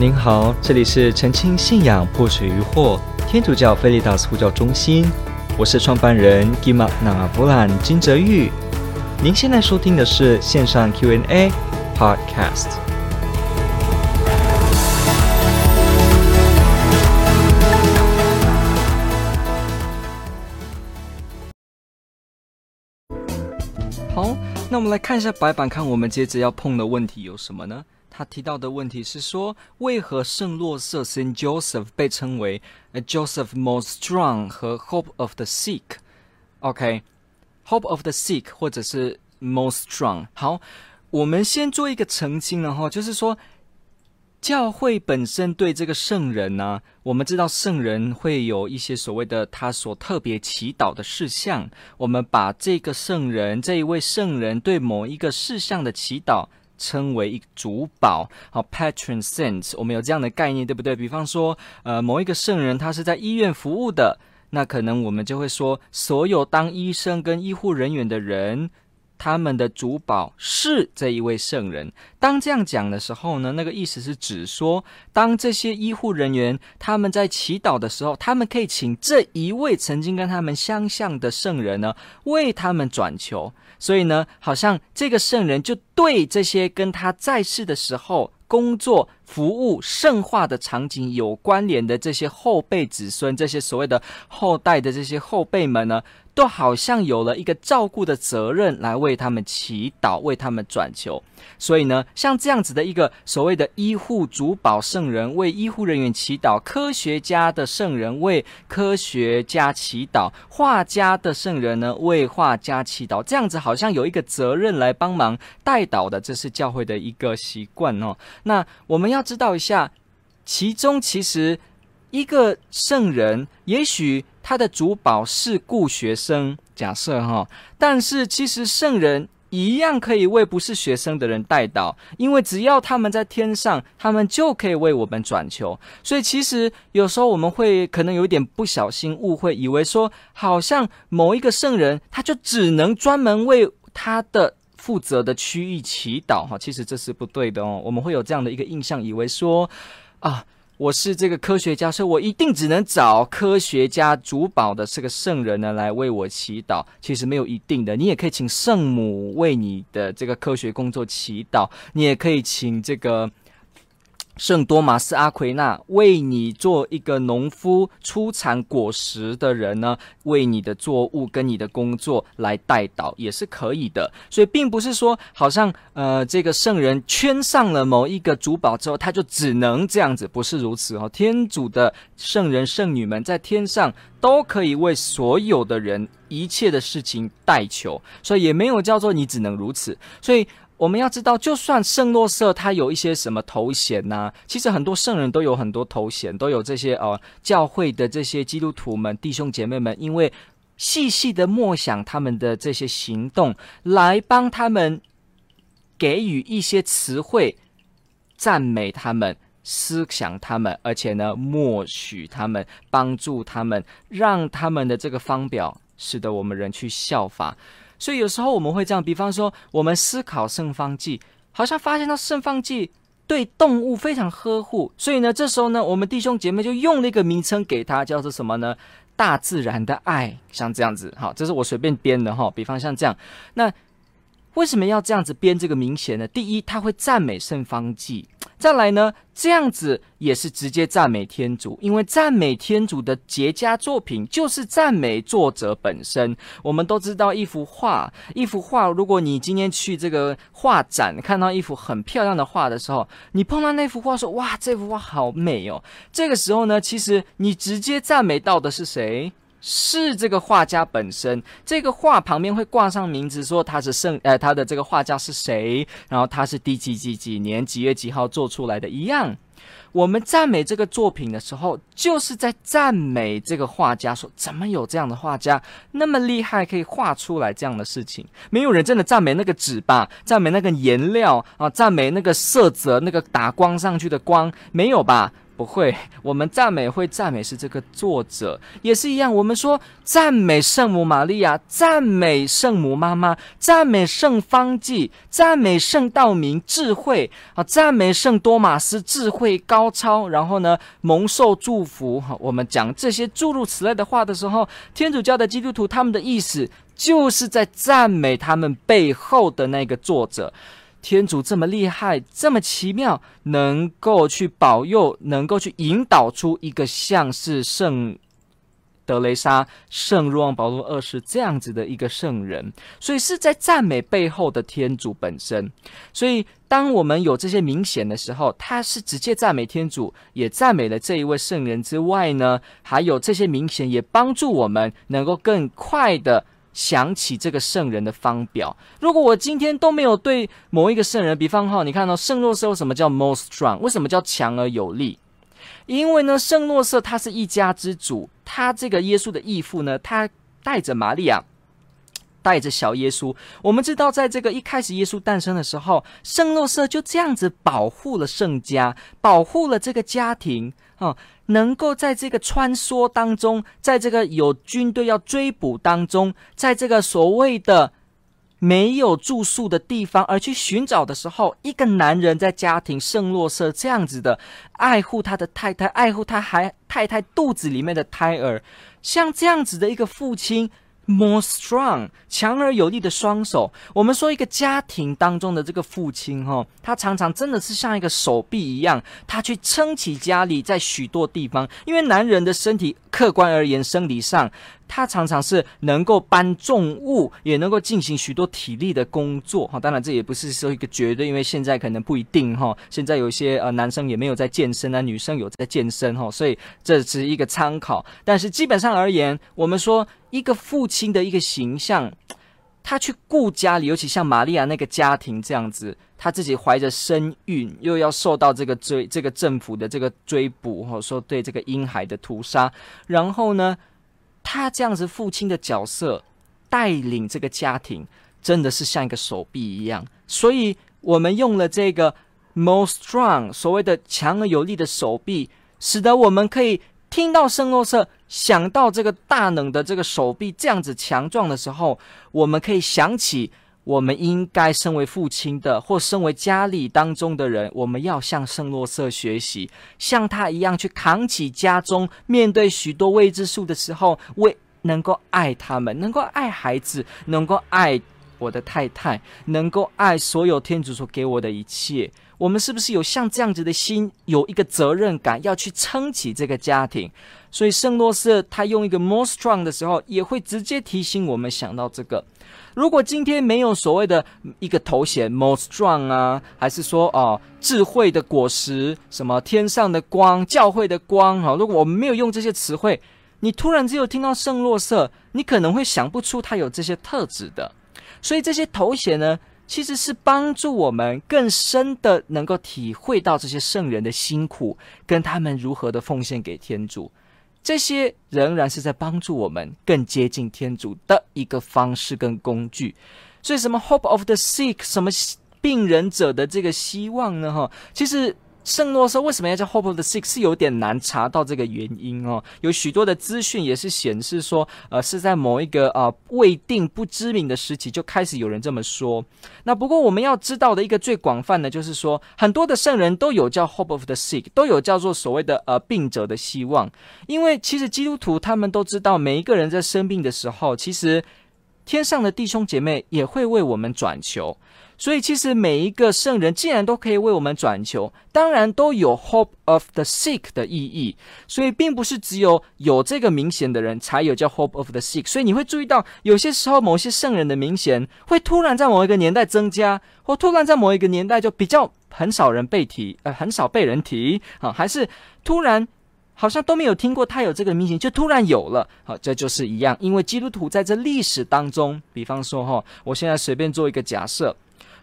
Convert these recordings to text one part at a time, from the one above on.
您好，这里是澄清信仰破除疑惑天主教菲利达斯呼叫中心，我是创办人吉玛纳布兰金泽玉。您现在收听的是线上 Q&A Podcast。好，那我们来看一下白板，看我们接着要碰的问题有什么呢？他提到的问题是说，为何圣若瑟 Saint Joseph 被称为 Joseph Most Strong 和 Hope of the Sick？OK，Hope of the Sick 或者是 Most Strong。好，我们先做一个澄清了哈，就是说，教会本身对这个圣人呢、我们知道圣人会有一些所谓的他所特别祈祷的事项，我们把这个圣人这一位圣人对某一个事项的祈祷。称为一个主保，好，patron saint，我们有这样的概念，对不对？比方说，呃，某一个圣人他是在医院服务的，那可能我们就会说，所有当医生跟医护人员的人。他们的主保是这一位圣人。当这样讲的时候呢，那个意思是指说，当这些医护人员他们在祈祷的时候，他们可以请这一位曾经跟他们相像的圣人呢，为他们转求。所以呢，好像这个圣人就对这些跟他在世的时候工作、服务、圣化的场景有关联的这些后辈子孙，这些所谓的后代的这些后辈们呢，都好像有了一个照顾的责任，来为他们祈祷，为他们转求。所以呢，像这样子的一个所谓的医护主保圣人，为医护人员祈祷；科学家的圣人为科学家祈祷；画家的圣人呢，为画家祈祷。这样子好像有一个责任来帮忙代祷的，这是教会的一个习惯哦。那我们要知道一下，其中其实一个圣人，也许。他的主保是顾学生，假设哈，但是其实圣人一样可以为不是学生的人代祷，因为只要他们在天上，他们就可以为我们转求。所以其实有时候我们会可能有一点不小心误会，以为说好像某一个圣人他就只能专门为他的负责的区域祈祷哈，其实这是不对的哦。我们会有这样的一个印象，以为说啊。我是这个科学家，所以我一定只能找科学家主保的这个圣人呢，来为我祈祷。其实没有一定的，你也可以请圣母为你的这个科学工作祈祷，你也可以请这个。圣多玛斯阿奎那为你做一个农夫出产果实的人呢，为你的作物跟你的工作来代祷也是可以的。所以并不是说好像呃这个圣人圈上了某一个主保之后，他就只能这样子，不是如此哦。天主的圣人圣女们在天上都可以为所有的人一切的事情代求，所以也没有叫做你只能如此。所以。我们要知道，就算圣洛瑟他有一些什么头衔呐、其实很多圣人都有很多头衔，都有这些呃教会的这些基督徒们弟兄姐妹们，因为细细的默想他们的这些行动，来帮他们给予一些词汇，赞美他们，思想他们，而且呢默许他们，帮助他们，让他们的这个方表，使得我们人去效法。所以有时候我们会这样，比方说，我们思考盛放剂，好像发现到盛放剂对动物非常呵护，所以呢，这时候呢，我们弟兄姐妹就用了一个名称给它，叫做什么呢？大自然的爱，像这样子，好，这是我随便编的哈。比方像这样，那为什么要这样子编这个名衔呢？第一，他会赞美圣方济。再来呢，这样子也是直接赞美天主，因为赞美天主的绝佳作品就是赞美作者本身。我们都知道，一幅画，一幅画，如果你今天去这个画展看到一幅很漂亮的画的时候，你碰到那幅画说：“哇，这幅画好美哦！”这个时候呢，其实你直接赞美到的是谁？是这个画家本身，这个画旁边会挂上名字，说他是圣，呃，他的这个画家是谁，然后他是第几几几年几月几号做出来的，一样。我们赞美这个作品的时候，就是在赞美这个画家，说怎么有这样的画家那么厉害，可以画出来这样的事情？没有人真的赞美那个纸吧，赞美那个颜料啊，赞美那个色泽，那个打光上去的光，没有吧？不会，我们赞美会赞美是这个作者，也是一样。我们说赞美圣母玛利亚，赞美圣母妈妈，赞美圣方济，赞美圣道明智慧啊，赞美圣多玛斯智慧高超。然后呢，蒙受祝福。我们讲这些诸如此类的话的时候，天主教的基督徒他们的意思就是在赞美他们背后的那个作者。天主这么厉害，这么奇妙，能够去保佑，能够去引导出一个像是圣德雷莎、圣若望保禄二世这样子的一个圣人，所以是在赞美背后的天主本身。所以，当我们有这些明显的时候，他是直接赞美天主，也赞美了这一位圣人之外呢，还有这些明显也帮助我们能够更快的。想起这个圣人的方表。如果我今天都没有对某一个圣人，比方哈，你看到圣若瑟为什么叫 most strong？为什么叫强而有力？因为呢，圣若瑟他是一家之主，他这个耶稣的义父呢，他带着玛利亚，带着小耶稣。我们知道，在这个一开始耶稣诞生的时候，圣若瑟就这样子保护了圣家，保护了这个家庭哦。能够在这个穿梭当中，在这个有军队要追捕当中，在这个所谓的没有住宿的地方而去寻找的时候，一个男人在家庭圣洛瑟这样子的爱护他的太太，爱护他还太太肚子里面的胎儿，像这样子的一个父亲。More strong，强而有力的双手。我们说一个家庭当中的这个父亲，哈，他常常真的是像一个手臂一样，他去撑起家里在许多地方。因为男人的身体，客观而言，生理上。他常常是能够搬重物，也能够进行许多体力的工作哈。当然，这也不是说一个绝对，因为现在可能不一定哈。现在有一些呃男生也没有在健身啊，女生有在健身哈，所以这只是一个参考。但是基本上而言，我们说一个父亲的一个形象，他去顾家里，尤其像玛利亚那个家庭这样子，他自己怀着身孕，又要受到这个追这个政府的这个追捕，或者说对这个婴孩的屠杀，然后呢，他这样子父亲的角色带领这个家庭，真的是像一个手臂一样。所以，我们用了这个 most strong 所谓的强而有力的手臂，使得我们可以听到圣若瑟想到这个大能的这个手臂这样子强壮的时候，我们可以想起。我们应该身为父亲的，或身为家里当中的人，我们要向圣洛瑟学习，像他一样去扛起家中面对许多未知数的时候，为能够爱他们，能够爱孩子，能够爱我的太太，能够爱所有天主所给我的一切。我们是不是有像这样子的心，有一个责任感，要去撑起这个家庭？所以圣洛瑟他用一个 more strong 的时候，也会直接提醒我们想到这个。如果今天没有所谓的一个头衔 most strong 啊，还是说哦智慧的果实，什么天上的光，教会的光哈，如果我们没有用这些词汇，你突然只有听到圣洛瑟，你可能会想不出他有这些特质的。所以这些头衔呢，其实是帮助我们更深的能够体会到这些圣人的辛苦，跟他们如何的奉献给天主。这些仍然是在帮助我们更接近天主的一个方式跟工具。所以，什么 hope of the sick，什么病人者的这个希望呢？哈，其实。圣诺说为什么要叫 Hope of the Sick？是有点难查到这个原因哦。有许多的资讯也是显示说，呃，是在某一个呃未定不知名的时期就开始有人这么说。那不过我们要知道的一个最广泛的，就是说很多的圣人都有叫 Hope of the Sick，都有叫做所谓的呃病者的希望。因为其实基督徒他们都知道，每一个人在生病的时候，其实天上的弟兄姐妹也会为我们转求。所以，其实每一个圣人既然都可以为我们转求，当然都有 hope of the sick 的意义。所以，并不是只有有这个明显的人才有叫 hope of the sick。所以，你会注意到，有些时候某些圣人的明显会突然在某一个年代增加，或突然在某一个年代就比较很少人被提，呃，很少被人提啊，还是突然好像都没有听过他有这个明显，就突然有了。好，这就是一样，因为基督徒在这历史当中，比方说哈，我现在随便做一个假设。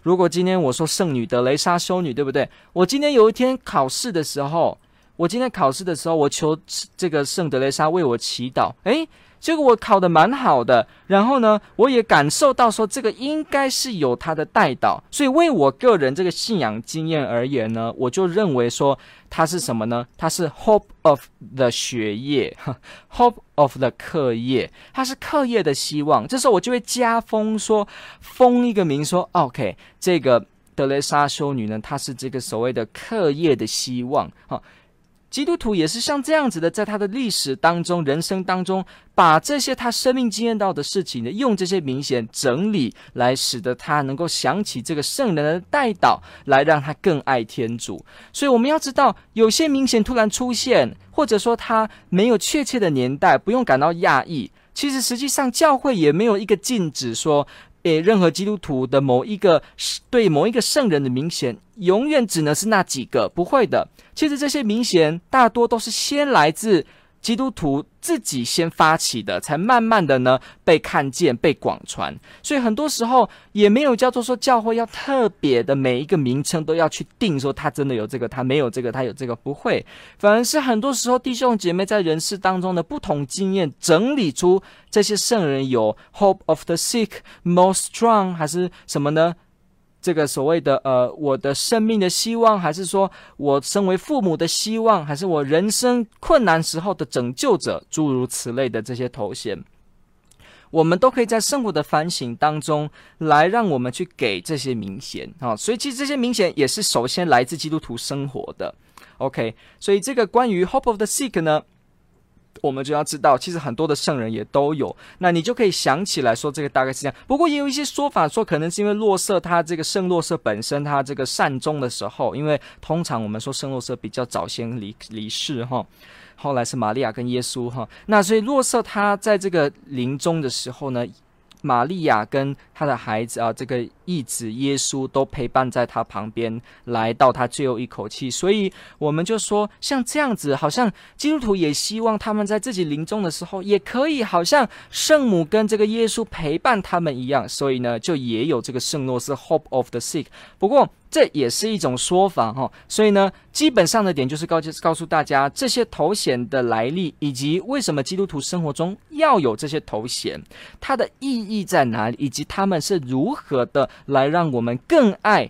如果今天我说圣女德雷莎修女，对不对？我今天有一天考试的时候，我今天考试的时候，我求这个圣德雷莎为我祈祷。诶，结果我考得蛮好的，然后呢，我也感受到说这个应该是有他的带导，所以为我个人这个信仰经验而言呢，我就认为说它是什么呢？它是 hope of the 学业，hope of the 课业，它是课业的希望。这时候我就会加封说，封一个名说，OK，这个德雷莎修女呢，她是这个所谓的课业的希望，哈。基督徒也是像这样子的，在他的历史当中、人生当中，把这些他生命经验到的事情呢，用这些明显整理，来使得他能够想起这个圣人的带导，来让他更爱天主。所以我们要知道，有些明显突然出现，或者说他没有确切的年代，不用感到讶异。其实实际上教会也没有一个禁止说。给任何基督徒的某一个对某一个圣人的明显，永远只能是那几个，不会的。其实这些明显大多都是先来自。基督徒自己先发起的，才慢慢的呢被看见、被广传。所以很多时候也没有叫做说教会要特别的每一个名称都要去定，说他真的有这个，他没有这个，他有这个，不会。反而是很多时候弟兄姐妹在人世当中的不同经验，整理出这些圣人有 hope of the sick most strong，还是什么呢？这个所谓的呃，我的生命的希望，还是说我身为父母的希望，还是我人生困难时候的拯救者，诸如此类的这些头衔，我们都可以在生活的反省当中来让我们去给这些名衔啊。所以其实这些名衔也是首先来自基督徒生活的。OK，所以这个关于 Hope of the Sick 呢，我们就要知道，其实很多的圣人也都有，那你就可以想起来说，这个大概是这样。不过也有一些说法说，可能是因为洛瑟他这个圣洛瑟本身他这个善终的时候，因为通常我们说圣洛瑟比较早先离离世哈，后来是玛利亚跟耶稣哈，那所以洛瑟他在这个临终的时候呢，玛利亚跟他的孩子啊，这个义子耶稣都陪伴在他旁边，来到他最后一口气。所以我们就说，像这样子，好像基督徒也希望他们在自己临终的时候，也可以好像圣母跟这个耶稣陪伴他们一样。所以呢，就也有这个圣若瑟 Hope of the Sick。不过，这也是一种说法哈，所以呢，基本上的点就是告告诉大家这些头衔的来历，以及为什么基督徒生活中要有这些头衔，它的意义在哪里，以及他们是如何的来让我们更爱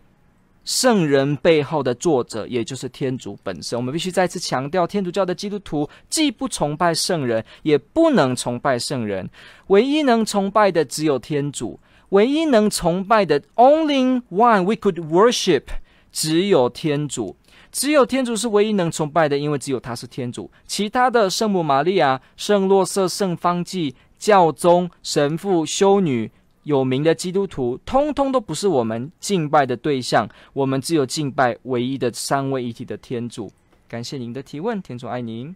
圣人背后的作者，也就是天主本身。我们必须再次强调，天主教的基督徒既不崇拜圣人，也不能崇拜圣人，唯一能崇拜的只有天主。唯一能崇拜的，only one we could worship，只有天主，只有天主是唯一能崇拜的，因为只有他是天主。其他的圣母玛利亚、圣洛瑟、圣方济、教宗、神父、修女、有名的基督徒，通通都不是我们敬拜的对象。我们只有敬拜唯一的三位一体的天主。感谢您的提问，天主爱您。